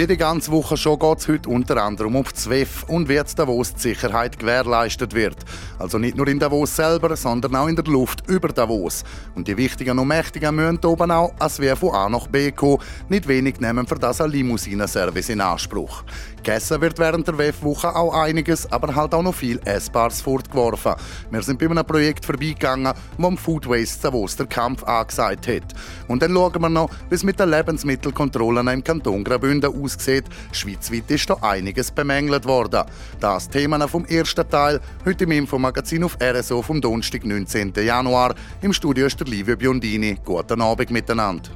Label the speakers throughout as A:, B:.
A: Wie die ganze Woche schon geht es heute unter anderem um das WEF und wie Davos die Sicherheit gewährleistet wird. Also nicht nur in Davos selber, sondern auch in der Luft über Davos. Und die Wichtigen und Mächtigen müssen oben auch als WEF von A nach B kommen. Nicht wenig nehmen für das ein Limousinenservice in Anspruch. Gegessen wird während der WEF-Woche auch einiges, aber halt auch noch viel Essbares fortgeworfen. Wir sind bei einem Projekt vorbeigegangen, wo am Food Waste Davos der Kampf angesagt hat. Und dann schauen wir noch, wie es mit den Lebensmittelkontrollen im Kanton Graubünden aussieht. Schweizweit ist da einiges bemängelt worden. Das Thema vom ersten Teil, heute im Infomagazin auf RSO vom Donnerstag, 19. Januar. Im Studio ist der Livio Biondini. Guten Abend miteinander.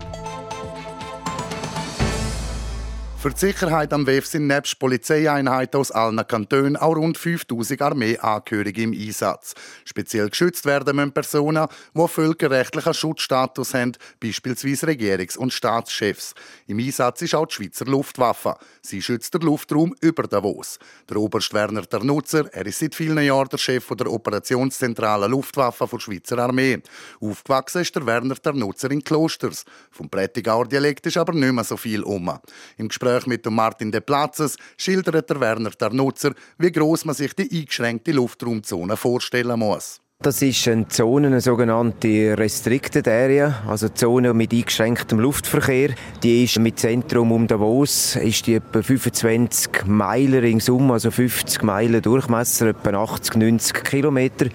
A: Für die Sicherheit am WEF sind nebst Polizeieinheiten aus allen Kantonen auch rund 5000 Armeeangehörige im Einsatz. Speziell geschützt werden müssen Personen, die völkerrechtlichen Schutzstatus haben, beispielsweise Regierungs- und Staatschefs. Im Einsatz ist auch die Schweizer Luftwaffe. Sie schützt den Luftraum über Davos. Der Oberst Werner der Nutzer, er ist seit vielen Jahren der Chef der Operationszentrale Luftwaffe der Schweizer Armee. Aufgewachsen ist der Werner der Nutzer in Klosters. Vom Prättigauer Dialekt ist aber nicht mehr so viel um. Im Gespräch mit Martin de Platzes schildert der Werner der Nutzer, wie groß man sich die eingeschränkte Luftraumzone vorstellen muss.
B: Das ist eine Zone, eine sogenannte Restricted Area, also eine Zone mit eingeschränktem Luftverkehr. Die ist mit Zentrum um Davos, ist die etwa 25 Meilen ringsum, also 50 Meilen Durchmesser, etwa 80, 90 Kilometer,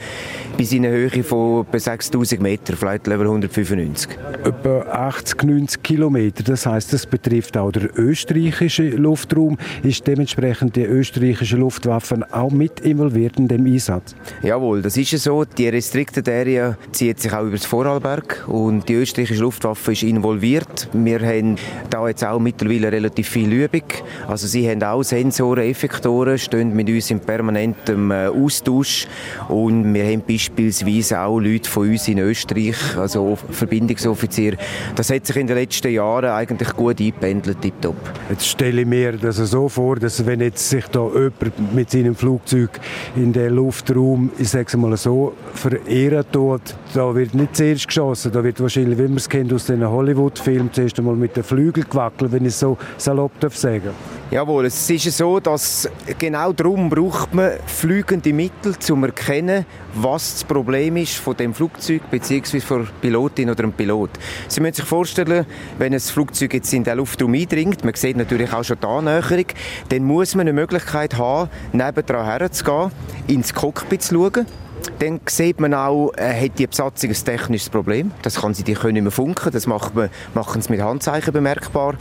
B: bis in eine Höhe von etwa 6000 Meter, vielleicht Level 195.
C: Etwa 80, 90 Kilometer, das heißt, das betrifft auch den österreichischen Luftraum. Ist dementsprechend die österreichische Luftwaffe auch mit involviert in dem Einsatz?
B: Jawohl, das ist so. Die Restricted Area zieht sich auch über das Vorarlberg und die österreichische Luftwaffe ist involviert. Wir haben da jetzt auch mittlerweile relativ viel Übung. Also sie haben auch Sensoren, Effektoren, stehen mit uns in permanentem äh, Austausch und wir haben beispielsweise auch Leute von uns in Österreich, also Verbindungsoffizier. Das hat sich in den letzten Jahren eigentlich gut eingependelt, tipptopp.
C: Jetzt stelle ich mir das so vor, dass wenn jetzt sich da jemand mit seinem Flugzeug in den Luftraum, ich sage es mal so, verehren tut, da wird nicht zuerst geschossen, da wird wahrscheinlich, wie man es kennt aus den Hollywood-Filmen, zuerst einmal mit den Flügeln gewackelt, wenn ich es so salopp sagen darf.
B: Jawohl, es ist so, dass genau darum braucht man fliegende Mittel, um zu erkennen, was das Problem ist von dem Flugzeug bzw. von der Pilotin oder dem Pilot. Sie müssen sich vorstellen, wenn ein Flugzeug jetzt in den Luftraum eindringt, man sieht natürlich auch schon die Annäherung, dann muss man eine Möglichkeit haben, nebendran herzugehen, ins Cockpit zu schauen dann sieht man auch, äh, hat die Besatzung ein technisches Problem. Das kann sie, die können nicht mehr funken, das macht man, machen sie mit Handzeichen bemerkbar.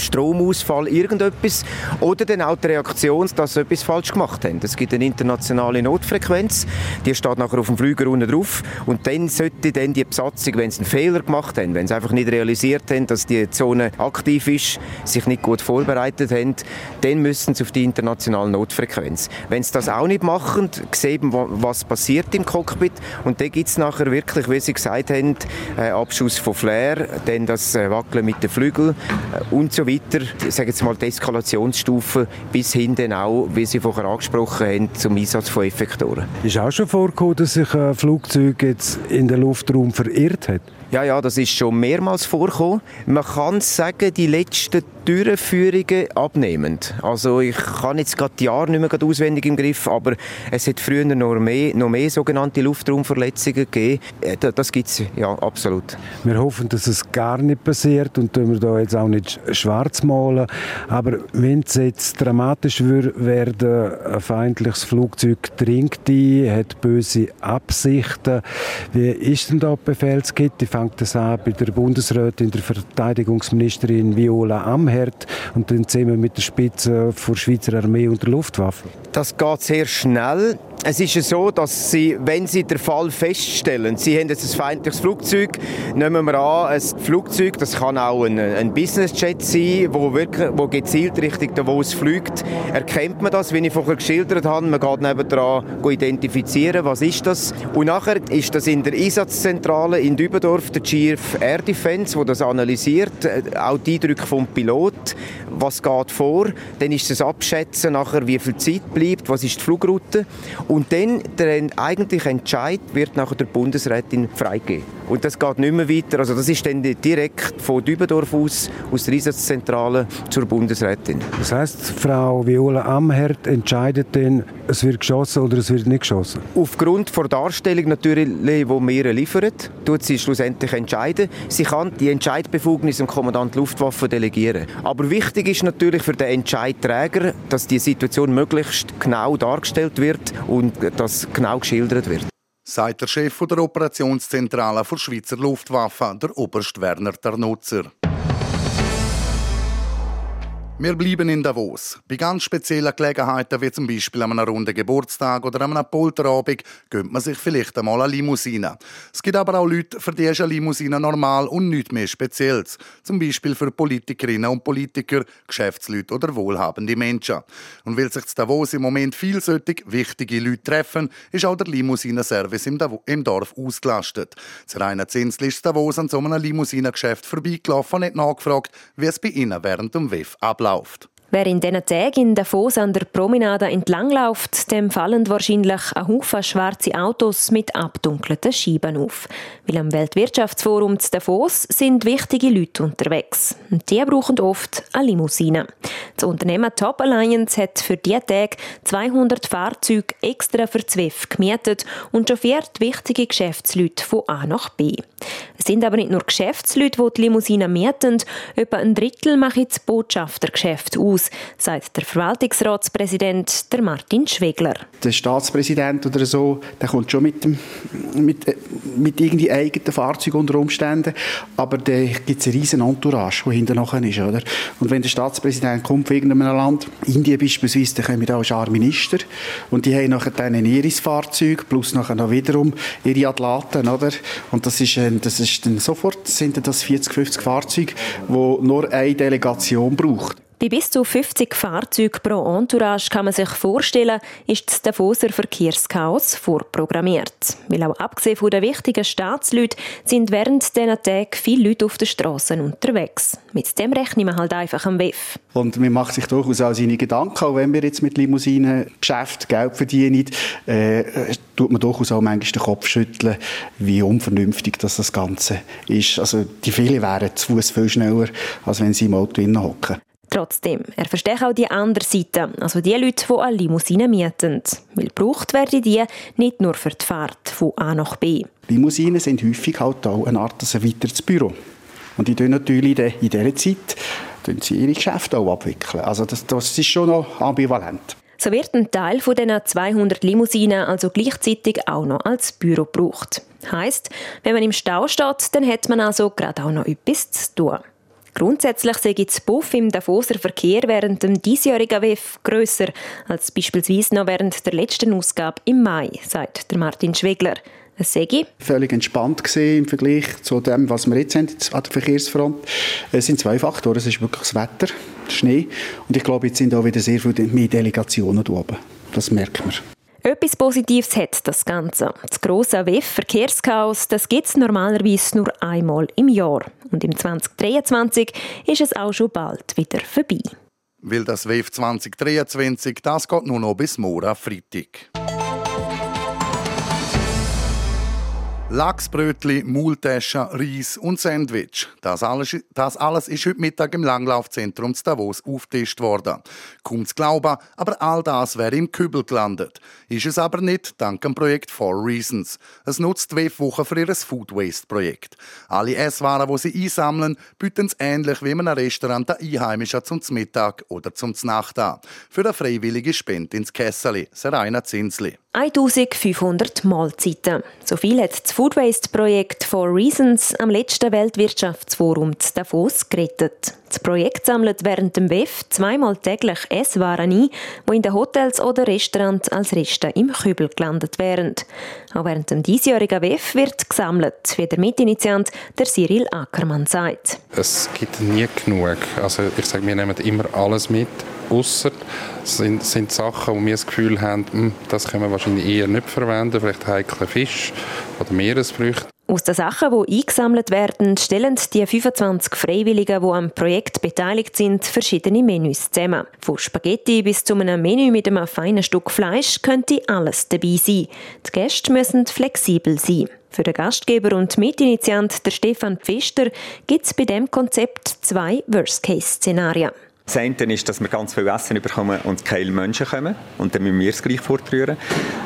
B: Stromausfall, irgendetwas. Oder dann auch die Reaktion, dass sie etwas falsch gemacht haben. Es gibt eine internationale Notfrequenz, die steht nachher auf dem Flüger unten drauf. Und dann sollte dann die Besatzung, wenn sie einen Fehler gemacht haben, wenn sie einfach nicht realisiert haben, dass die Zone aktiv ist, sich nicht gut vorbereitet haben, dann müssen sie auf die internationale Notfrequenz. Wenn sie das auch nicht machen, sehen was passiert im Cockpit. Und dann gibt es nachher wirklich, wie sie gesagt haben, äh, Abschuss von Flair, dann das äh, Wackeln mit den Flügeln äh, und so weiter, ich sage jetzt mal die Eskalationsstufe bis hin dann auch, wie Sie vorher angesprochen haben, zum Einsatz von Effektoren.
C: Ist auch schon vorgekommen, dass sich ein Flugzeug jetzt in den Luftraum verirrt hat?
B: Ja, ja, das ist schon mehrmals vorgekommen. Man kann sagen, die letzten Durchführungen abnehmend. Also ich kann jetzt gerade die Jahre nicht mehr auswendig im Griff, aber es hat früher noch mehr, noch mehr sogenannte Luftraumverletzungen gegeben. Äh, das gibt es, ja, absolut.
C: Wir hoffen, dass es gar nicht passiert und wir da jetzt auch nicht schwarz malen. Aber wenn es jetzt dramatisch werden, ein feindliches Flugzeug dringt ein, hat böse Absichten. Wie ist denn da die Befehlskette? Fängt es an bei der Bundesrätin, der Verteidigungsministerin Viola Amherd und dann zusammen mit der Spitze der Schweizer Armee und der Luftwaffe.
B: Das geht sehr schnell. Es ist so, dass Sie, wenn Sie den Fall feststellen, Sie haben jetzt ein feindliches Flugzeug, nehmen wir an, ein Flugzeug, das kann auch ein, ein Businessjet sein, wo, wirklich, wo gezielt Richtung Davos fliegt, erkennt man das, wie ich vorher geschildert habe, man geht nebendran identifizieren, was ist das. Und nachher ist das in der Einsatzzentrale in Dübendorf, der Chief Air Defense, wo das analysiert, äh, auch die Eindrücke vom Pilot, was geht vor, dann ist das Abschätzen nachher, wie viel Zeit bleibt, was ist die Flugroute und dann der eigentliche Entscheid wird nachher der Bundesrätin freigegeben. Und das geht nicht mehr weiter. Also das ist dann direkt von Dübendorf aus, aus der Einsatzzentrale zur Bundesrätin.
C: Das heißt, Frau Viola Amherd entscheidet dann, es wird geschossen oder es wird nicht geschossen?
B: Aufgrund der Darstellung natürlich, die wir liefern, tut sie schlussendlich entscheiden. Sie kann die Entscheidbefugnis dem Kommandant Luftwaffe delegieren. Aber wichtig ist natürlich für den Entscheidträger, dass die Situation möglichst genau dargestellt wird und das genau geschildert wird
A: sagt der Chef der Operationszentrale der Schweizer Luftwaffe, der Oberst Werner Tarnutzer. Wir bleiben in Davos. Bei ganz speziellen Gelegenheiten, wie zum Beispiel an einem runden Geburtstag oder an einem Polterabend, gönnt man sich vielleicht einmal eine Limousine. Es gibt aber auch Leute, für die ist eine Limousine normal und nichts mehr Spezielles. Zum Beispiel für Politikerinnen und Politiker, Geschäftsleute oder wohlhabende Menschen. Und weil sich in Davos im Moment vielseitig wichtige Leute treffen, ist auch der Limousinenservice im, Dorf ausgelastet. Zu Rainer Zinsli ist Davos an so einem Limousinengeschäft vorbeigelaufen und hat nachgefragt, wie es bei ihnen während dem WEF abläuft abläuft.
D: Wer in diesen Tagen in Davos an der Promenade entlangläuft, dem fallen wahrscheinlich ein Haufen schwarze Autos mit abdunkelten Scheiben auf. Weil am Weltwirtschaftsforum in Davos sind wichtige Leute unterwegs. Und die brauchen oft eine Limousine. Das Unternehmen Top Alliance hat für diese Tage 200 Fahrzeuge extra für ZWIF gemietet und chauffiert wichtige Geschäftsleute von A nach B. Es sind aber nicht nur Geschäftsleute, die die Limousine mieten, etwa ein Drittel machen das Botschaftergeschäft aus, sagt der Verwaltungsratspräsident der Martin Schwegler.
E: Der Staatspräsident oder so, der kommt schon mit, dem, mit, äh, mit irgendwie eigenen Fahrzeug unter Umständen, aber da gibt es eine riesen Entourage, die hinter nachher ist. Oder? Und wenn der Staatspräsident kommt von irgendeinem Land, Indien beispielsweise, dann kommen da auch Scharminister und die haben nachher dann ein ihres Fahrzeug plus nachher noch wiederum ihre Athleten. Oder? Und das ist, das ist dann sofort sind das 40, 50 Fahrzeuge, die nur eine Delegation braucht.
D: Bei bis zu 50 Fahrzeugen pro Entourage kann man sich vorstellen, ist das Davoser Verkehrschaos vorprogrammiert. Weil auch abgesehen von den wichtigen Staatsleuten sind während dieser Tage viele Leute auf den Straßen unterwegs. Mit dem rechnen wir halt einfach am WEF.
E: Und man macht sich durchaus auch seine Gedanken, auch wenn wir jetzt mit Limousinen Geschäft Geld verdienen, äh, tut man durchaus auch manchmal den Kopf schütteln, wie unvernünftig das, das Ganze ist. Also die viele wären zu Fuß viel schneller, als wenn sie im Auto hocken.
D: Trotzdem, er versteht auch die andere Seite, also die Leute, die eine Limousine mieten. Weil gebraucht werden die nicht nur für die Fahrt von A nach B.
E: Limousinen sind häufig halt auch eine Art ein weiteres Büro. Und die tun natürlich in dieser Zeit sie ihre Geschäfte auch abwickeln. Also das, das ist schon noch ambivalent.
D: So wird ein Teil von diesen 200 Limousinen also gleichzeitig auch noch als Büro gebraucht. Heißt, wenn man im Stau steht, dann hat man also gerade auch noch etwas zu tun. Grundsätzlich sei das Buff im Davoser Verkehr während dem diesjährigen WEF grösser als beispielsweise noch während der letzten Ausgabe im Mai, sagt der Martin Schwegler. Es sei
E: völlig entspannt gesehen im Vergleich zu dem, was wir jetzt haben an der Verkehrsfront. Es sind zwei Faktoren. Es ist wirklich das Wetter, der Schnee und ich glaube, jetzt sind auch wieder sehr viele mehr Delegationen da oben. Das merkt man.
D: Etwas Positives hat das Ganze. Das grosse WEF-Verkehrschaos, gibt es normalerweise nur einmal im Jahr. Und im 2023 ist es auch schon bald wieder vorbei.
A: Weil das WEF 2023, das geht nur noch bis morgen Freitag. Lachsbrötli, Maultaschen, Reis und Sandwich. Das alles, das alles ist heute Mittag im Langlaufzentrum zu Davos aufgetischt worden. Kaum zu glauben, aber all das wäre im Kübel gelandet. Ist es aber nicht, dank dem Projekt Four Reasons. Es nutzt zwei Wochen für ihr Food Waste Projekt. Alle Esswaren, die sie einsammeln, bieten es ähnlich wie in einem Restaurant der Einheimischen zum Mittag oder zum Nacht an. Für eine freiwillige Spende ins Kesseli, Serena Zinsli.
D: 1500 Mahlzeiten. So viel hat das Food Waste Projekt For Reasons am letzten Weltwirtschaftsforum Davos gerettet. Das Projekt sammelt während dem WEF zweimal täglich Esswaren ein, die in den Hotels oder Restaurants als Reste im Kübel gelandet wären. Auch während dem diesjährigen WEF wird gesammelt, wie der Mitinitiant der Cyril Ackermann sagt.
F: Es gibt nie genug. Also ich sage, wir nehmen immer alles mit Ausser sind, sind Sachen, wo wir das Gefühl haben, hm, das können wir wahrscheinlich eher nicht verwenden, vielleicht heikle Fisch oder Meeresfrüchte.
D: Aus den Sachen, die eingesammelt werden, stellen die 25 Freiwilligen, die am Projekt beteiligt sind, verschiedene Menüs zusammen. Von Spaghetti bis zu einem Menü mit einem feinen Stück Fleisch könnte alles dabei sein. Die Gäste müssen flexibel sein. Für den Gastgeber und Mitinitiant, der Stefan Pfister, gibt es bei dem Konzept zwei Worst-Case-Szenarien.
G: Das eine ist, dass wir ganz viel Essen bekommen und keine Menschen kommen. Und dann müssen wir es gleich fortrühren.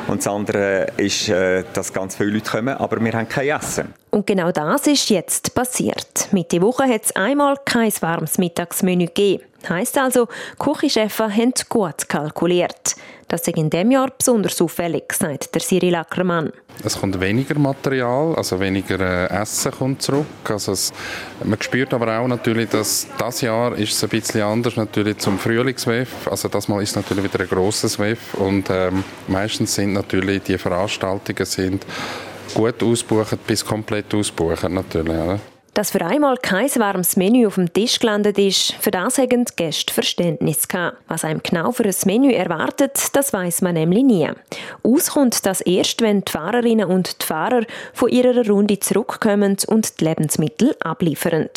G: Und das andere ist, äh, dass ganz viele Leute kommen, aber wir haben kein Essen.
D: Und genau das ist jetzt passiert. Mitte Woche hat es einmal kein warmes Mittagsmenü gegeben. Heißt also, Küchenchefs haben gut kalkuliert. Das ist in diesem Jahr besonders auffällig, sagt der Cyril Ackermann.
F: Es kommt weniger Material, also weniger äh, Essen kommt zurück. Also es, man spürt aber auch natürlich, dass das Jahr ist es ein bisschen anders natürlich zum Frühlingswef. Also das Mal ist natürlich wieder ein grosses Wef und ähm, meistens sind natürlich die Veranstaltungen sind gut ausbuchen bis komplett ausbuchen natürlich. Oder?
D: Dass für einmal kein warmes Menü auf dem Tisch gelandet ist, für das haben die Gäste Verständnis gehabt. Was einem genau für ein Menü erwartet, das weiß man nämlich nie. Auskommt das erst, wenn die Fahrerinnen und die Fahrer von ihrer Runde zurückkommen und die Lebensmittel abliefern.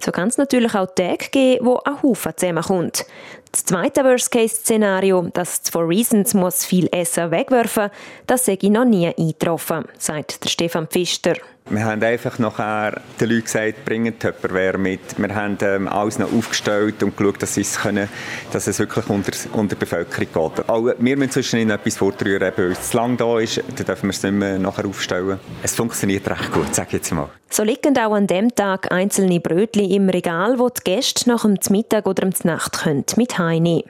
D: So kann es natürlich auch Tage geben, wo ein Haufen zusammenkommt. Das zweite Worst-Case-Szenario, dass For Reasons muss viel Essen wegwerfen, das sei noch nie eingetroffen, sagt der Stefan Pfister.
G: Wir haben einfach nachher den Leuten gesagt, bringt Tupperware mit. Wir haben ähm, alles noch aufgestellt und geschaut, dass, es, können, dass es wirklich unter, unter die Bevölkerung geht. Auch wir müssen zwischen etwas vortrühren, weil es zu lang da ist, dann dürfen wir es nicht mehr nachher aufstellen. Es funktioniert recht gut, sage ich jetzt mal.
D: So liegen auch an dem Tag einzelne Brötchen im Regal, wo die Gäste nach dem Mittag oder der Nacht können mit heimnehmen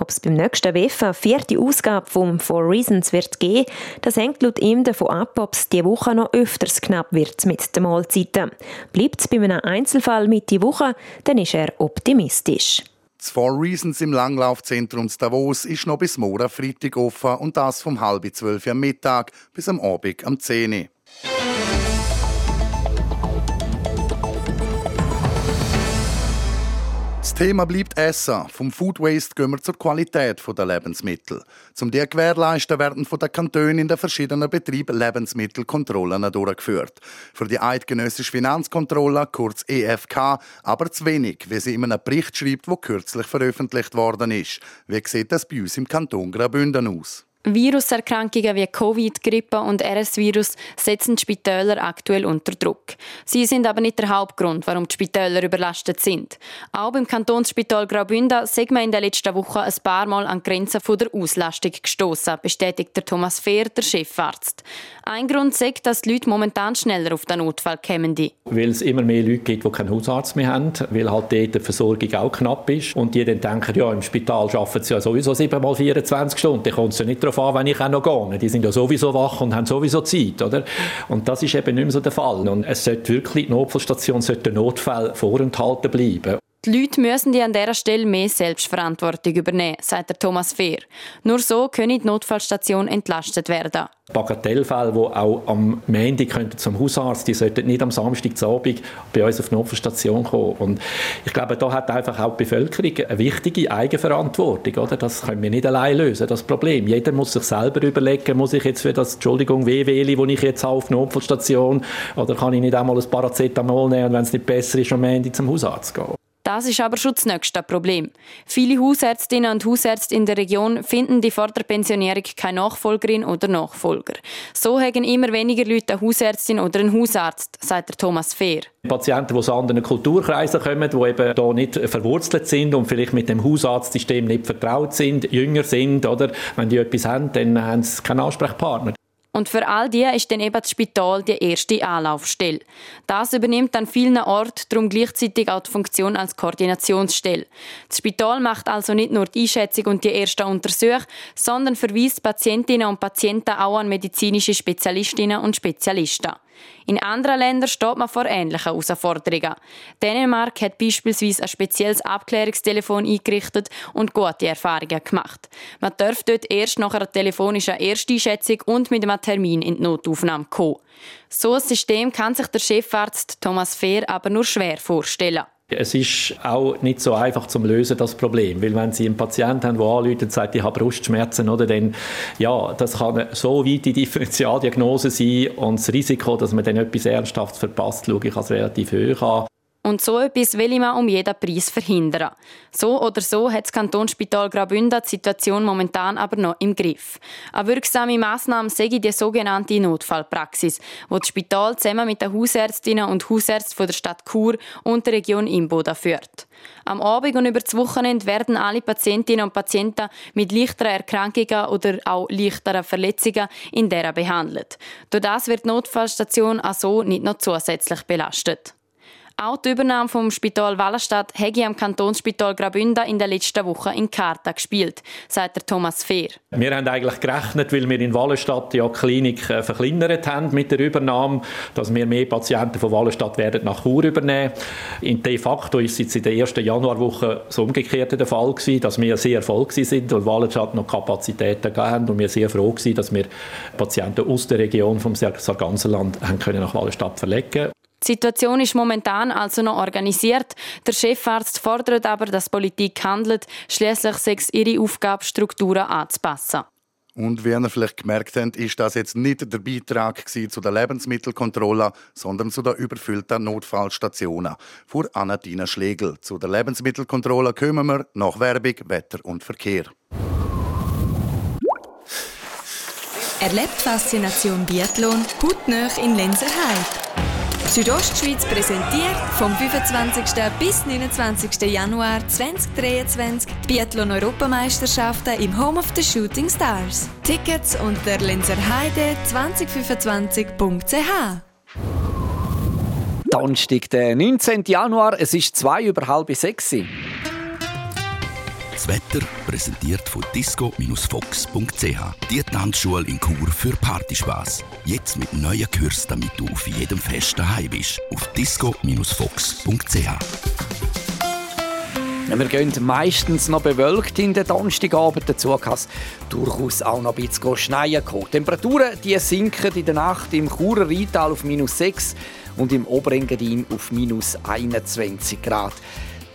D: ob es beim nächsten eine vierte Ausgabe vom Four Reasons wird geben, das hängt laut ihm davon ab, ob es diese Woche noch öfters knapp wird mit den Mahlzeiten. Bleibt es bei einem Einzelfall mit die Woche, dann ist er optimistisch.
A: Das Four Reasons im Langlaufzentrum Davos ist noch bis morgen Freitag offen und das vom halb zwölf am Mittag bis am Abend am 10 Uhr. Thema bleibt Essen. Vom Food Waste gehen wir zur Qualität der Lebensmittel. Zum die gewährleisten werden von den Kantonen in den verschiedenen Betrieben Lebensmittelkontrollen durchgeführt. Für die eidgenössische Finanzkontrolle, kurz EFK, aber zu wenig, wie sie in einem Bericht schreibt, der kürzlich veröffentlicht worden ist. Wie sieht das bei uns im Kanton Graubünden aus?
H: Viruserkrankungen wie Covid, Grippe und RS-Virus setzen die Spitäler aktuell unter Druck. Sie sind aber nicht der Hauptgrund, warum die Spitäler überlastet sind. Auch beim Kantonsspital Graubünden sind wir in den letzten Wochen ein paar Mal an Grenzen der Auslastung gestoßen, bestätigt der Thomas Fehr, der Chefarzt. Ein Grund ist, dass die Leute momentan schneller auf den Notfall kommen.
I: Weil es immer mehr Leute gibt, die keinen Hausarzt mehr haben, weil halt dort die Versorgung auch knapp ist und die dann denken, ja, im Spital arbeiten sie ja sowieso 7 mal 24 Stunden, dann kommt es ja nicht darauf wenn ich auch noch gehe. Die sind ja sowieso wach und haben sowieso Zeit, oder? Und das ist eben nicht mehr so der Fall. Und es sollte wirklich, die Notfallstation sollte Notfall vorenthalten bleiben.
H: Die Leute müssen die an dieser Stelle mehr Selbstverantwortung übernehmen, sagt der Thomas Fehr. Nur so können die Notfallstation entlastet werden.
I: Bagatellfälle, die auch am Montag zum Hausarzt, die sollten nicht am Samstagabend bei uns auf die Notfallstation kommen. Und ich glaube, da hat einfach auch die Bevölkerung eine wichtige Eigenverantwortung. Oder? Das können wir nicht allein lösen, das Problem. Jeder muss sich selber überlegen, muss ich jetzt für das, Entschuldigung, weh wähle, wo ich jetzt auf die Notfallstation, oder kann ich nicht einmal ein Paracetamol nehmen wenn es nicht besser ist, am Montag zum Hausarzt gehen.
H: Das ist aber schon das nächste Problem. Viele Hausärztinnen und Hausärzte in der Region finden die vor der Pensionierung keine Nachfolgerin oder Nachfolger. So haben immer weniger Leute eine Hausärztin oder einen Hausarzt, sagt der Thomas Fehr.
I: Patienten, die aus anderen Kulturkreisen kommen, die eben hier nicht verwurzelt sind und vielleicht mit dem Hausarztsystem nicht vertraut sind, jünger sind, oder wenn die etwas haben, dann haben sie keinen Ansprechpartner.
H: Und für all die ist dann eben das Spital die erste Anlaufstelle. Das übernimmt an vielen Orten darum gleichzeitig auch die Funktion als Koordinationsstelle. Das Spital macht also nicht nur die Einschätzung und die ersten Untersuchungen, sondern verweist Patientinnen und Patienten auch an medizinische Spezialistinnen und Spezialisten. In anderen Ländern steht man vor ähnlichen Herausforderungen. Dänemark hat beispielsweise ein spezielles Abklärungstelefon eingerichtet und gute Erfahrungen gemacht. Man darf dort erst nach einer telefonischen Ersteinschätzung und mit einem Termin in die Notaufnahme kommen. So ein System kann sich der Chefarzt Thomas Fehr aber nur schwer vorstellen.
I: Es ist auch nicht so einfach zu lösen, das Problem. Weil wenn Sie einen Patienten haben, der anruft und sagt, ich habe Brustschmerzen, oder, dann, ja, das kann so weit die Differentialdiagnose sein und das Risiko, dass man dann etwas Ernsthaftes verpasst, schaue ich als relativ hoch an.
H: Und so etwas will man um jeden Preis verhindern. So oder so hat das Kantonsspital Graubünden die Situation momentan aber noch im Griff. Eine wirksame Massnahme sei die sogenannte Notfallpraxis, wo das Spital zusammen mit den Hausärztinnen und Hausärzten der Stadt Chur und der Region Imboda führt. Am Abend und über das Wochenende werden alle Patientinnen und Patienten mit leichteren Erkrankungen oder auch leichteren Verletzungen in der behandelt. Durch das wird die Notfallstation also nicht noch zusätzlich belastet. Auch die Übernahme vom Spital Wallenstadt hätte am Kantonsspital Graubünden in den letzten Wochen in Karta gespielt, sagt Thomas Fehr.
I: Wir haben eigentlich gerechnet, weil wir in Wallenstadt ja die Klinik äh, verkleinert haben mit der Übernahme, dass wir mehr Patienten von Wallenstadt werden nach Chur übernehmen. In de facto ist es in der ersten Januarwoche das Umgekehrte der Fall gewesen, dass wir sehr erfolgreich sind, weil Wallenstadt noch Kapazitäten haben und wir sehr froh waren, dass wir Patienten aus der Region vom Sarganserland haben können nach Wallenstadt verlegen
H: die Situation ist momentan also noch organisiert. Der Chefarzt fordert aber, dass die Politik handelt. Schließlich sei es ihre Aufgabe, Strukturen anzupassen.
A: Und wie ihr vielleicht gemerkt habt, ist das jetzt nicht der Beitrag zu der Lebensmittelkontrolle, sondern zu der überfüllten Notfallstationen. Vor Anadina Schlegel. Zu der Lebensmittelkontrolle kommen wir nach Werbung, Wetter und Verkehr.
J: Erlebt Faszination Biathlon hautnah in Lenzerheide. Südostschweiz präsentiert vom 25. bis 29. Januar 2023 die Biathlon-Europameisterschaften im Home of the Shooting Stars. Tickets unter lenzerheide2025.ch
K: Donnerstag, der 19. Januar, es ist zwei über halb sechs.
L: Das Wetter präsentiert von disco-fox.ch. Die Tanzschule in Chur für Partyspaß. Jetzt mit neuen Kürzen, damit du auf jedem Fest daheim bist. Auf disco-fox.ch.
K: Wir gehen meistens noch bewölkt in den Donnerstagabend. Dazu kann es durchaus auch noch ein bisschen schneien kommen. Temperaturen die sinken in der Nacht im Churer Rheintal auf minus 6 und im Oberengadin auf minus 21 Grad.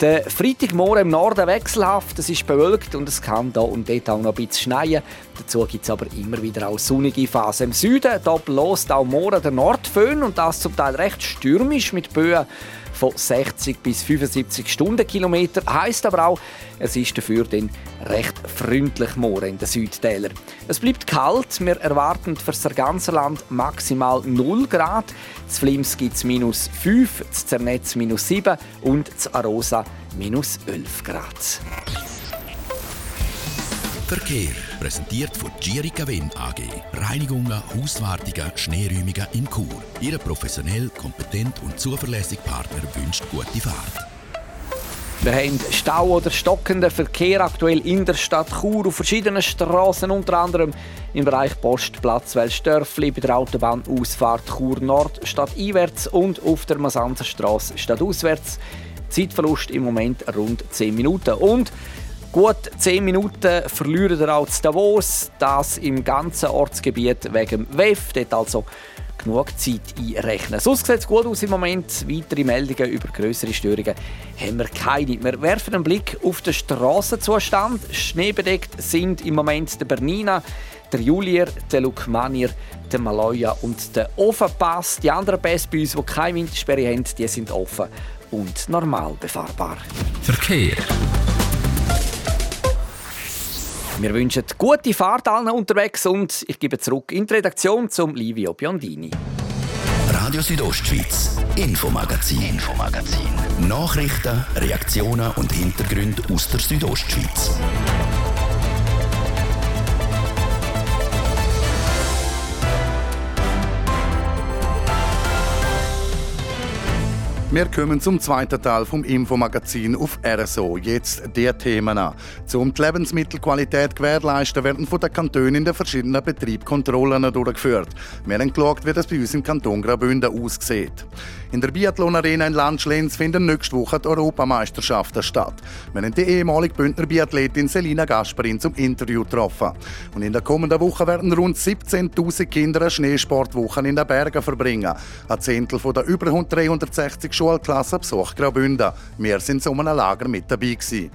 K: Der Freitagmorgen im Norden wechselhaft, es ist bewölkt und es kann da und dort auch noch ein bisschen schneien. Dazu gibt es aber immer wieder auch sonnige Phasen. Im Süden da bloßt auch morgen der Nordföhn und das zum Teil recht stürmisch mit Böen von 60 bis 75 Stundenkilometer. Heißt aber auch, es ist dafür dann recht freundlich morgen in den Südtälern. Es bleibt kalt. Wir erwarten für das ganze Land maximal 0 Grad. Z Flims gibt es minus 5, z Zernetz minus 7 und z Arosa minus 11 Grad.
L: Verkehr präsentiert von Girica Wind AG. Reinigungen, Hauswartungen, Schneeräumungen in Chur. Ihre professionell, kompetent und zuverlässige Partner wünscht gute Fahrt.
K: Wir haben Stau oder stockenden Verkehr aktuell in der Stadt Chur auf verschiedenen Straßen, unter anderem im Bereich Postplatz Welsdörfli, bei der Autobahnausfahrt Chur Nord stadteinwärts und auf der Masanzerstraße stadtauswärts. Zeitverlust im Moment rund 10 Minuten. Und Gut 10 Minuten verlieren wir auch zu Davos, das im ganzen Ortsgebiet wegen dem WEF. Dort also genug Zeit einrechnen. Sonst sieht es gut aus im Moment. Weitere Meldungen über größere Störungen haben wir keine. Wir werfen einen Blick auf den Strassenzustand. Schneebedeckt sind im Moment der Bernina, der Julier, der Lukmanier, der Maloja und der Ofenpass. Die anderen Pässe bei uns, die keine Wintersperre haben, die sind offen und normal befahrbar.
L: Verkehr.
K: Wir wünschen gute Fahrt allen unterwegs und ich gebe zurück in die Redaktion zum Livio Biondini.
L: Radio Südostschweiz, Infomagazin, Infomagazin. Nachrichten, Reaktionen und Hintergründe aus der Südostschweiz.
A: Wir kommen zum zweiten Teil vom Infomagazin auf RSO. Jetzt die Themen an. Um die Lebensmittelqualität gewährleisten, werden von den Kantonen in den verschiedenen Betrieben Kontrollen durchgeführt. Wir haben geschaut, wie das bei uns im Kanton Graubünden aussieht. In der Biathlon Arena in Landschlenz finden nächste Woche die Europameisterschaften statt. Wir haben die ehemalige Bündner Biathletin Selina Gasperin zum Interview getroffen. Und in der kommenden Woche werden rund 17.000 Kinder eine Schneesportwoche in den Bergen verbringen. Ein Zehntel von der über 360 Schulklassen besucht Graubünden. Wir sind so einem Lager mit dabei gewesen.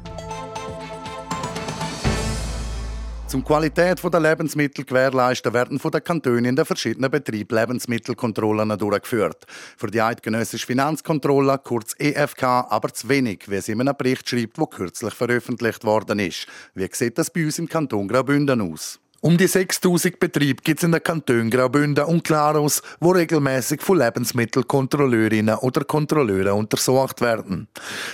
A: Zum Qualität der Lebensmittel gewährleisten werden von den Kantonen in den verschiedenen Betrieben Lebensmittelkontrollen durchgeführt. Für die eidgenössische Finanzkontrolle, kurz EFK, aber zu wenig, wie sie in einem Bericht schreibt, der kürzlich veröffentlicht worden ist. Wie sieht das bei uns im Kanton Graubünden aus? Um die 6000 Betriebe gibt es in den Kantonen Graubünden und Glarus, wo regelmäßig von Lebensmittelkontrolleurinnen oder Kontrolleure untersucht werden.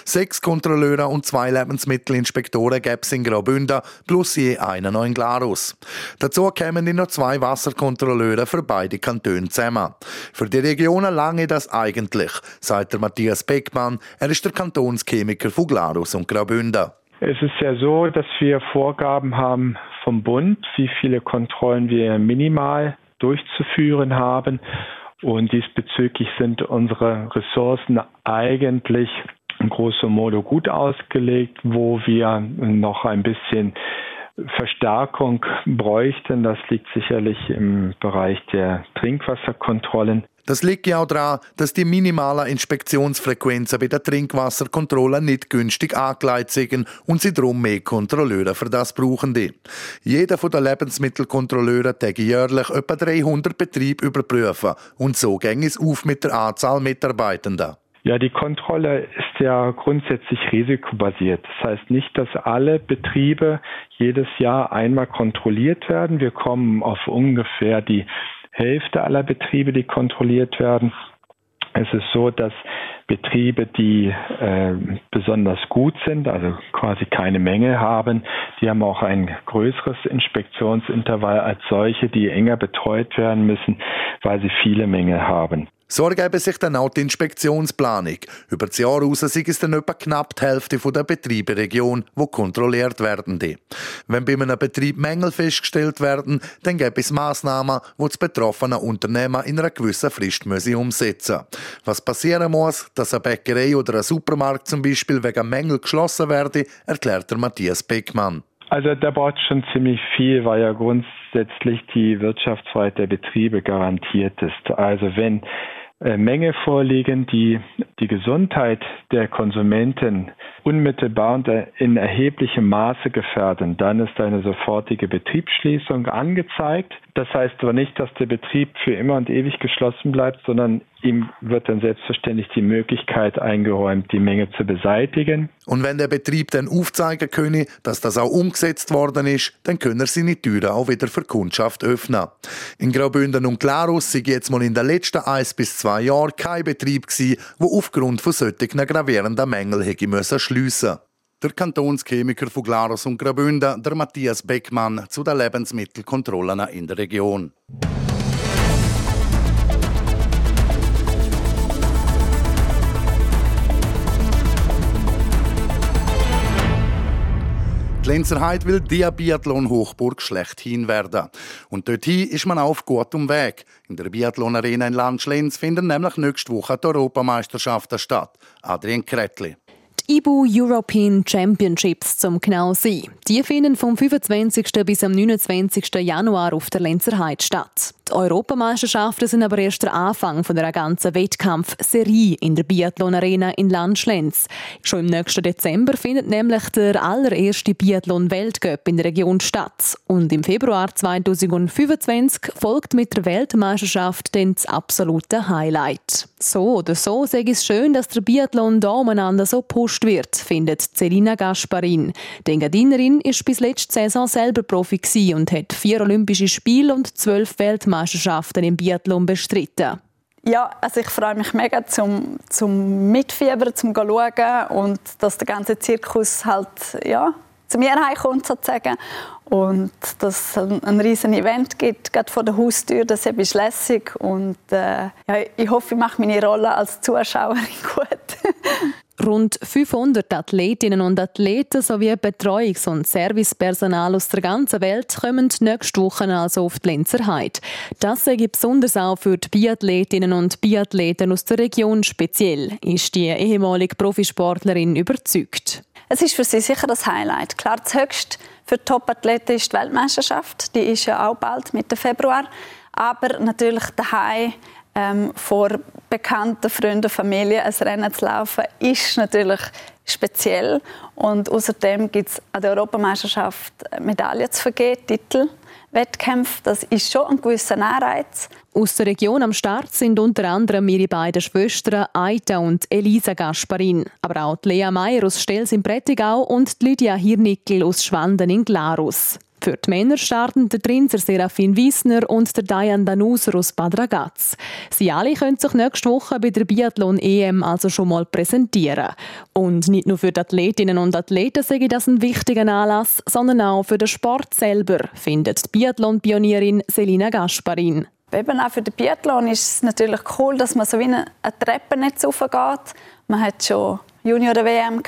A: Sechs Kontrolleure und zwei Lebensmittelinspektoren gäbe es in Graubünden, plus je einen noch in Glarus. Dazu kämen noch zwei Wasserkontrolleure für beide Kantone zusammen. Für die Regionen lange das eigentlich, sagt der Matthias Beckmann. Er ist der Kantonschemiker von Glarus und Graubünden.
M: Es ist ja so, dass wir Vorgaben haben vom Bund, wie viele Kontrollen wir minimal durchzuführen haben. Und diesbezüglich sind unsere Ressourcen eigentlich grosso modo gut ausgelegt, wo wir noch ein bisschen Verstärkung bräuchten. Das liegt sicherlich im Bereich der Trinkwasserkontrollen.
A: Das liegt ja auch daran, dass die minimalen Inspektionsfrequenzen bei der Trinkwasserkontrolle nicht günstig angelegt sind und sie darum mehr Kontrolleure für das brauchen. Die. Jeder von den Lebensmittelkontrolleuren täge jährlich etwa 300 Betriebe überprüfen und so ging es auf mit der Anzahl Mitarbeitenden.
M: Ja, die Kontrolle ist ja grundsätzlich risikobasiert. Das heißt nicht, dass alle Betriebe jedes Jahr einmal kontrolliert werden. Wir kommen auf ungefähr die Hälfte aller Betriebe, die kontrolliert werden. Es ist so, dass Betriebe, die äh, besonders gut sind, also quasi keine Menge haben, die haben auch ein größeres Inspektionsintervall als solche, die enger betreut werden müssen, weil sie viele Menge haben.
A: So ergebe sich dann auch die Inspektionsplanung. Über das Jahr hinaus sind es dann etwa knapp die Hälfte der Betriebe der Region, die kontrolliert werden. Wenn bei einem Betrieb Mängel festgestellt werden, dann gibt es Massnahmen, die das betroffene Unternehmen in einer gewissen Frist umsetzen müssen. Was passieren muss, dass eine Bäckerei oder ein Supermarkt zum Beispiel wegen Mängel geschlossen werde, erklärt der Matthias Beckmann.
M: Also da braucht schon ziemlich viel, weil ja grundsätzlich die Wirtschaftsfreiheit der Betriebe garantiert ist. Also wenn Menge vorliegen, die die Gesundheit der Konsumenten unmittelbar und in erheblichem Maße gefährden, dann ist eine sofortige Betriebsschließung angezeigt. Das heißt aber nicht, dass der Betrieb für immer und ewig geschlossen bleibt, sondern ihm wird dann selbstverständlich die Möglichkeit eingeräumt, die Menge zu beseitigen.
A: Und wenn der Betrieb dann aufzeigen könne, dass das auch umgesetzt worden ist, dann können er seine Türen auch wieder für Kundschaft öffnen. In Graubünden und Glarus sind jetzt mal in den letzten eins bis zwei Jahren kein Betrieb gewesen, der aufgrund von solchen gravierenden Mängeln hätte müssen schliessen. Der Kantonschemiker von Glarus und Graubünden, der Matthias Beckmann, zu den Lebensmittelkontrollen in der Region. Die Lenzerheide will die Biathlon-Hochburg schlechthin werden. Und dorthin ist man auf gutem Weg. In der Biathlon-Arena in Landschlenz finden nämlich nächste Woche die Europameisterschaften statt. Adrian Kretli.
N: IBU European Championships zum genau sein. Die finden vom 25. bis am 29. Januar auf der Lenzer Heide statt. Die Europameisterschaften sind aber erst der Anfang von der ganzen Wettkampfserie in der Biathlon Arena in Landschlenz. Schon im nächsten Dezember findet nämlich der allererste Biathlon Weltcup in der Region statt und im Februar 2025 folgt mit der Weltmeisterschaft dann das absolute Highlight. So oder so sage ich es schön, dass der Biathlon da umeinander so pusht wird, findet Celina Gasparin. Die Engadinerin ist bis letzte Saison selber Profi und hat vier Olympische Spiele und zwölf Weltmeisterschaften Weltmeisterschaften im Biathlon bestritten.
O: Ja, also ich freue mich mega zum, zum Mitfiebern, zum schauen und dass der ganze Zirkus halt ja, zu mir heimkommt sozusagen und dass es ein, ein riesen Event gibt, gerade vor der Haustür, das ist lässig und äh, ja, ich hoffe, ich mache meine Rolle als Zuschauerin gut.
N: Rund 500 Athletinnen und Athleten sowie Betreuungs- und Servicepersonal aus der ganzen Welt kommen nächste Woche also auf die Lenzer Heide. Das sei besonders auch für die Biathletinnen und Biathleten aus der Region speziell, ist die ehemalige Profisportlerin überzeugt.
O: Es ist für sie sicher das Highlight. Klar, das höchste für Top-Athleten ist die Weltmeisterschaft. Die ist ja auch bald Mitte Februar. Aber natürlich daheim ähm, vor bekannten Freunden, Familie ein Rennen zu laufen, ist natürlich speziell. Und außerdem gibt es an der Europameisterschaft Medaillen zu vergeben, Titel. Wettkämpfe, das ist schon ein gewisser Anreiz.
N: Aus der Region am Start sind unter anderem ihre beiden Schwestern Aita und Elisa Gasparin, aber auch Lea Meyer aus Stels im Prättigau und Lydia Hirnickel aus Schwanden in Glarus. Für die Männer starten der Trinzer Serafin Wiesner und der Diane Danuser aus Bad Ragaz. Sie alle können sich nächste Woche bei der Biathlon-EM also schon mal präsentieren. Und nicht nur für die Athletinnen und Athleten sage das ein wichtiger Anlass, sondern auch für den Sport selber, findet die Biathlon-Pionierin Selina Gasparin.
O: Eben auch für den Biathlon ist es natürlich cool, dass man so wie eine, Treppe nicht raufgeht. Man hat schon Junior-WM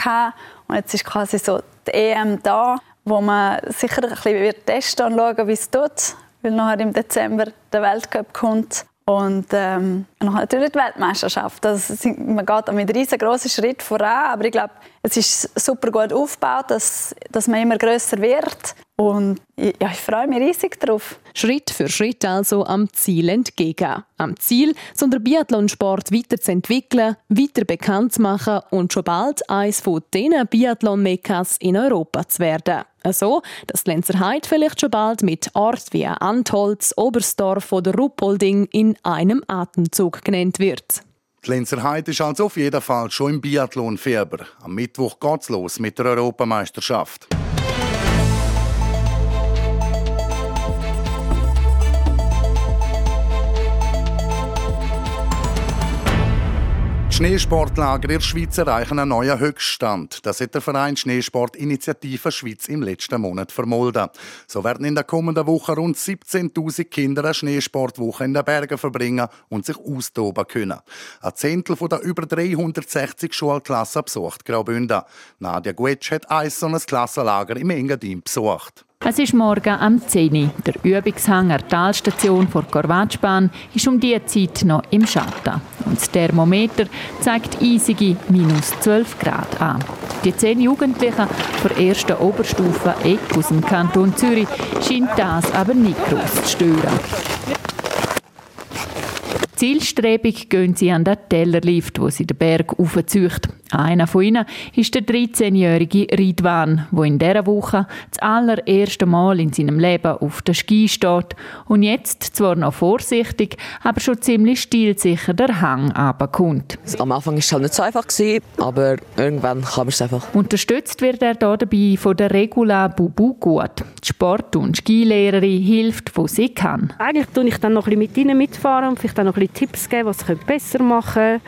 O: und jetzt ist quasi so die EM da wo man sicher ein bisschen wird testen und schauen, wie es tut, weil nachher im Dezember der Weltcup kommt. Und ähm, natürlich die Weltmeisterschaft. Sind, man geht mit riesengroßen Schritt voran, aber ich glaube, es ist super gut aufgebaut, dass, dass man immer größer wird. Und ja, ich freue mich riesig darauf.
N: Schritt für Schritt also am Ziel entgegen. Am Ziel, so den Biathlonsport weiterzuentwickeln, weiter bekannt zu machen und schon bald eines von diesen Biathlon-Mekas in Europa zu werden. So, dass Lenzerheide vielleicht schon bald mit Orten wie Antholz, Oberstdorf oder Ruppolding in einem Atemzug genannt wird.
A: Die Lenzerheide ist also auf jeden Fall schon im Biathlon-Fieber. Am Mittwoch geht's los mit der Europameisterschaft. Schneesportlager in der Schweiz erreichen einen neuen Höchststand. Das hat der Verein Schneesport Initiative Schweiz im letzten Monat vermolden. So werden in der kommenden Woche rund 17.000 Kinder eine Schneesportwoche in den Bergen verbringen und sich austoben können. Ein Zehntel von der über 360 Schulklassen besucht Graubünden. Nadia Guetsch hat ein so ein Klassenlager im Engadin besucht.
P: Es ist morgen am 10 Uhr. Der Übungshang der Talstation vor Korvatschbahn ist um diese Zeit noch im Schatten. Und das Thermometer zeigt eisige minus 12 Grad an. Die zehn Jugendlichen der ersten Oberstufe Eck aus dem Kanton Zürich scheint das aber nicht groß zu stören. Zielstrebig gehen sie an den Tellerlift, wo sie den Berg aufzieht. Einer von ihnen ist der 13-jährige Ridwan, der in dieser Woche das allererste Mal in seinem Leben auf der Ski steht und jetzt zwar noch vorsichtig, aber schon ziemlich stilsicher der Hang runterkommt.
Q: Am Anfang war es halt nicht so einfach, aber irgendwann kann man es einfach.
P: Unterstützt wird er hier dabei von der Regula Bubugut. Die Sport- und Skilehrerin hilft, wo sie kann.
R: Eigentlich tue ich dann noch ein bisschen mit ihnen mitfahren und vielleicht dann noch ein bisschen Tipps geben, was sie besser machen können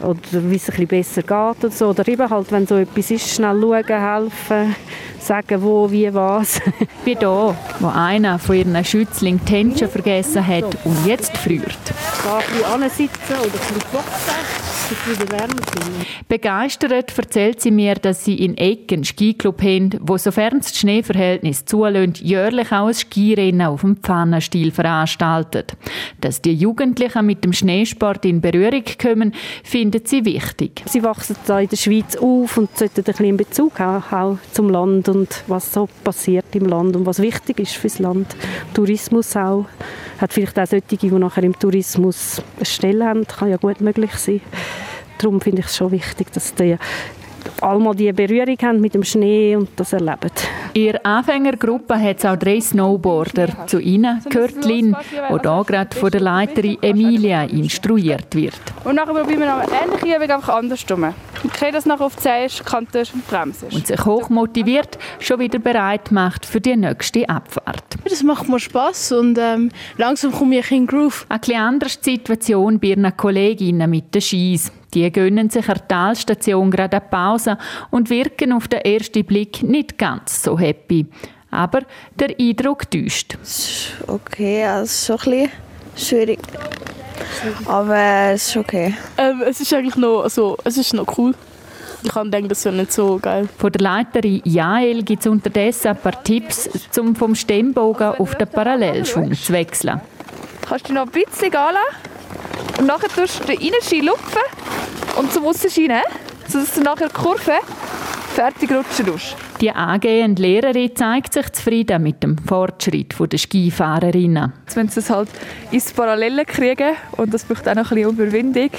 R: oder wie es ein besser geht oder so. Oder eben halt, wenn so etwas ist, schnell schauen, helfen, sagen wo, wie, was.
P: wie hier, wo einer von ihren Schützlingen die Händchen vergessen hat und jetzt friert.
R: Da ein bisschen sitzen oder ein bisschen boxen.
P: Begeistert erzählt sie mir, dass sie in Ecken einen Skiclub haben, wo sofern das Schneeverhältnis zulässt, jährlich auch ein Skirennen auf dem Pfannenstil veranstaltet. Dass die Jugendlichen mit dem Schneesport in Berührung kommen, findet sie wichtig.
R: Sie wachsen da in der Schweiz auf und sollten ein bisschen Bezug haben, auch zum Land und was so passiert im Land und was wichtig ist fürs Land. Tourismus auch. Hat vielleicht auch solche, die nachher im Tourismus eine Stelle haben, kann ja gut möglich sein darum finde ich es schon wichtig, dass die einmal die Berührung haben mit dem Schnee und das erleben.
P: Ihrer Anfängergruppe hat es auch drei Snowboarder. Zu ihnen gehört Lynn, die hier gerade von der Leiterin Emilia instruiert wird.
S: Und nachher probieren wir eine ähnliche Übung, einfach andersrum. Okay, das nachher auf die erste Kante bremsen.
P: Und sich hoch motiviert, schon wieder bereit macht für die nächste Abfahrt.
S: Das macht mir Spass und ähm, langsam komme ich in den Groove.
P: Eine etwas andere Situation bei ihren Kolleginnen mit den Skis. Die gönnen sich an der Talstation gerade eine Pause und wirken auf den ersten Blick nicht ganz so happy. Aber der Eindruck täuscht.
T: Okay, also schon ein bisschen schwierig. Aber es ist okay.
S: Ähm, es ist eigentlich noch, also, es ist noch cool. Ich kann denken, das wäre nicht so geil.
P: Von der Leiterin Jael gibt es unterdessen ein paar Tipps, um vom Stemmbogen auf den Parallelschwung zu wechseln.
S: Kannst du noch ein bisschen gehen und nachher tust du den Innenschein lupfen und zum Aussenschein sodass du nachher die Kurve fertig rutschen musst.
P: Die angehende Lehrerin zeigt sich zufrieden mit dem Fortschritt der Skifahrerinnen.
S: Wenn sie es halt ins Parallele kriegen, und das braucht auch noch ein bisschen Überwindung,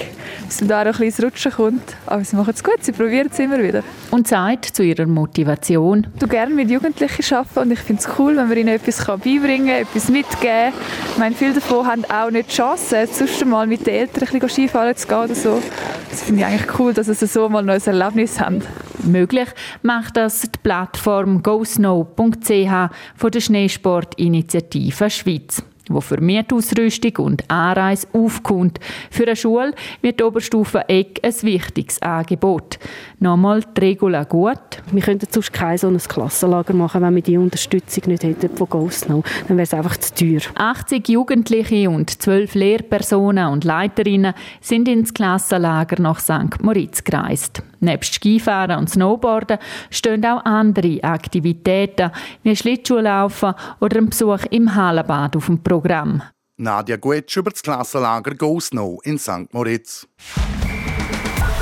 S: dass man da auch ein bisschen ins Rutschen kommt. Aber sie machen es gut, sie probieren es immer wieder.
P: Und sagt zu ihrer Motivation.
S: Du gerne mit Jugendlichen arbeiten und ich finde es cool, wenn man ihnen etwas beibringen kann, etwas mitgeben Ich meine, viele davon haben auch nicht die Chance, sonst mal mit den Eltern ein bisschen Skifahren zu gehen oder so. Das finde ich eigentlich cool, dass sie so mal ein neues Erlebnis haben.
P: Möglich macht das die Plattform gosnow.ch von der Schneesportinitiative Schweiz wo für Mietausrüstung und Anreise aufkommt. Für eine Schule wird die Oberstufe Eck ein wichtiges Angebot. Nochmal die Regula gut.
R: Wir könnten sonst kein so ein Klassenlager machen, wenn wir die Unterstützung nicht hätten von GoSnow. Dann wäre es einfach zu teuer.
P: 80 Jugendliche und 12 Lehrpersonen und Leiterinnen sind ins Klassenlager nach St. Moritz gereist. Nebst Skifahren und Snowboarden stehen auch andere Aktivitäten wie Schlittschuhlaufen oder ein Besuch im Hallenbad auf dem Programm.
A: Nadja Guetsch über das Klassenlager Go Snow in St. Moritz.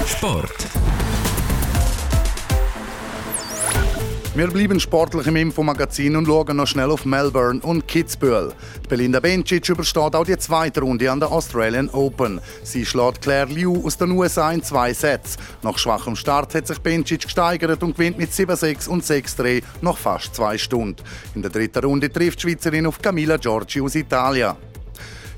L: Sport.
A: Wir bleiben sportlich im Infomagazin und schauen noch schnell auf Melbourne und Kitzbühel. Belinda Bencic übersteht auch die zweite Runde an der Australian Open. Sie schlägt Claire Liu aus den USA in zwei Sätzen. Nach schwachem Start hat sich Bencic gesteigert und gewinnt mit 7-6 und 6-3 nach fast zwei Stunden. In der dritten Runde trifft die Schweizerin auf Camilla Giorgi aus Italien.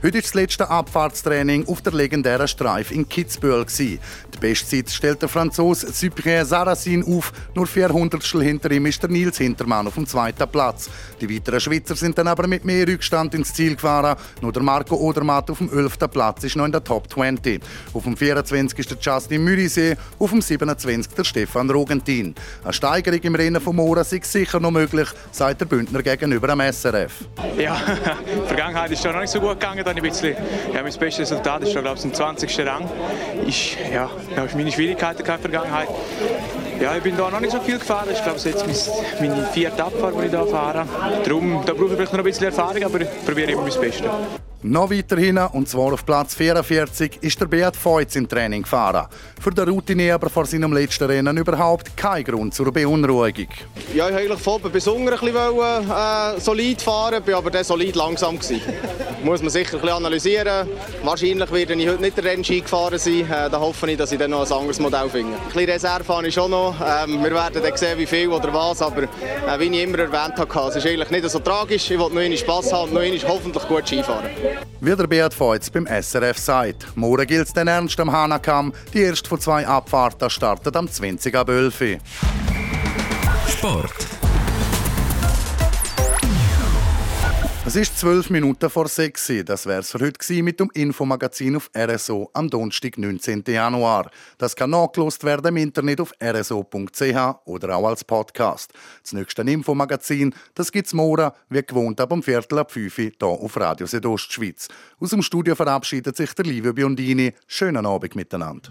A: Heute war das letzte Abfahrtstraining auf der legendären Streif in Kitzbühel. Die Bestzeit stellt der Franzose Cyprien Sarrazin auf. Nur 400 hinter ihm ist der Nils Hintermann auf dem zweiten Platz. Die weiteren Schweizer sind dann aber mit mehr Rückstand ins Ziel gefahren. Nur der Marco Odermatt auf dem 11. Platz ist noch in der Top 20. Auf dem 24. ist der Justin Mürisee, auf dem 27. der Stefan Rogentin. Eine Steigerung im Rennen von Mora ist sicher noch möglich, sagt der Bündner gegenüber dem SRF.
U: Ja, die Vergangenheit ist schon noch nicht so gut gegangen dann ein bisschen, ja, mein bestes Resultat ist glaube ich, im 20. Rang. Ich, ja, da habe ich meine Schwierigkeiten in der Vergangenheit. Ja, ich bin da noch nicht so viel gefahren. Ich glaube, es ist jetzt meine vierte Abfahrt, die ich hier fahre. Darum, da brauche ich vielleicht noch ein bisschen Erfahrung, aber ich probiere immer mein Bestes.
A: Noch weiter hinten, und zwar auf Platz 44, ist der Beat Feutz im Training gefahren. Für den Routine aber vor seinem letzten Rennen überhaupt kein Grund zur Beunruhigung.
V: Ja, ich wollte eigentlich von bis unten ein äh, solid fahren, bin aber dann solid langsam. Muss man sicher ein analysieren. Wahrscheinlich werde ich heute nicht der Rennski gefahren sein. Äh, da hoffe ich, dass ich dann noch ein anderes Modell finde. Ein bisschen Reserve habe ich schon noch. Ähm, wir werden dann sehen, wie viel oder was, aber äh, wie ich immer erwähnt habe, es ist eigentlich nicht so tragisch. Ich will nur einen Spass haben und hoffentlich gut Skifahren.
A: Wie der Beat Feutz beim SRF sagt, morgen gilt es dann ernst am Hanakam. Die erste von zwei Abfahrten startet am 20. ab 11.
L: Sport.
A: Es ist zwölf Minuten vor sechs. Das wär's für heute mit dem Infomagazin auf RSO am Donnerstag, 19. Januar. Das kann nachgelost werden im Internet auf rso.ch oder auch als Podcast. Das nächste Infomagazin, das gibt's morgen, wie gewohnt, ab um Viertel ab fünf hier auf Radio Südostschweiz. Aus dem Studio verabschiedet sich der Livio Biondini. Schönen Abend miteinander.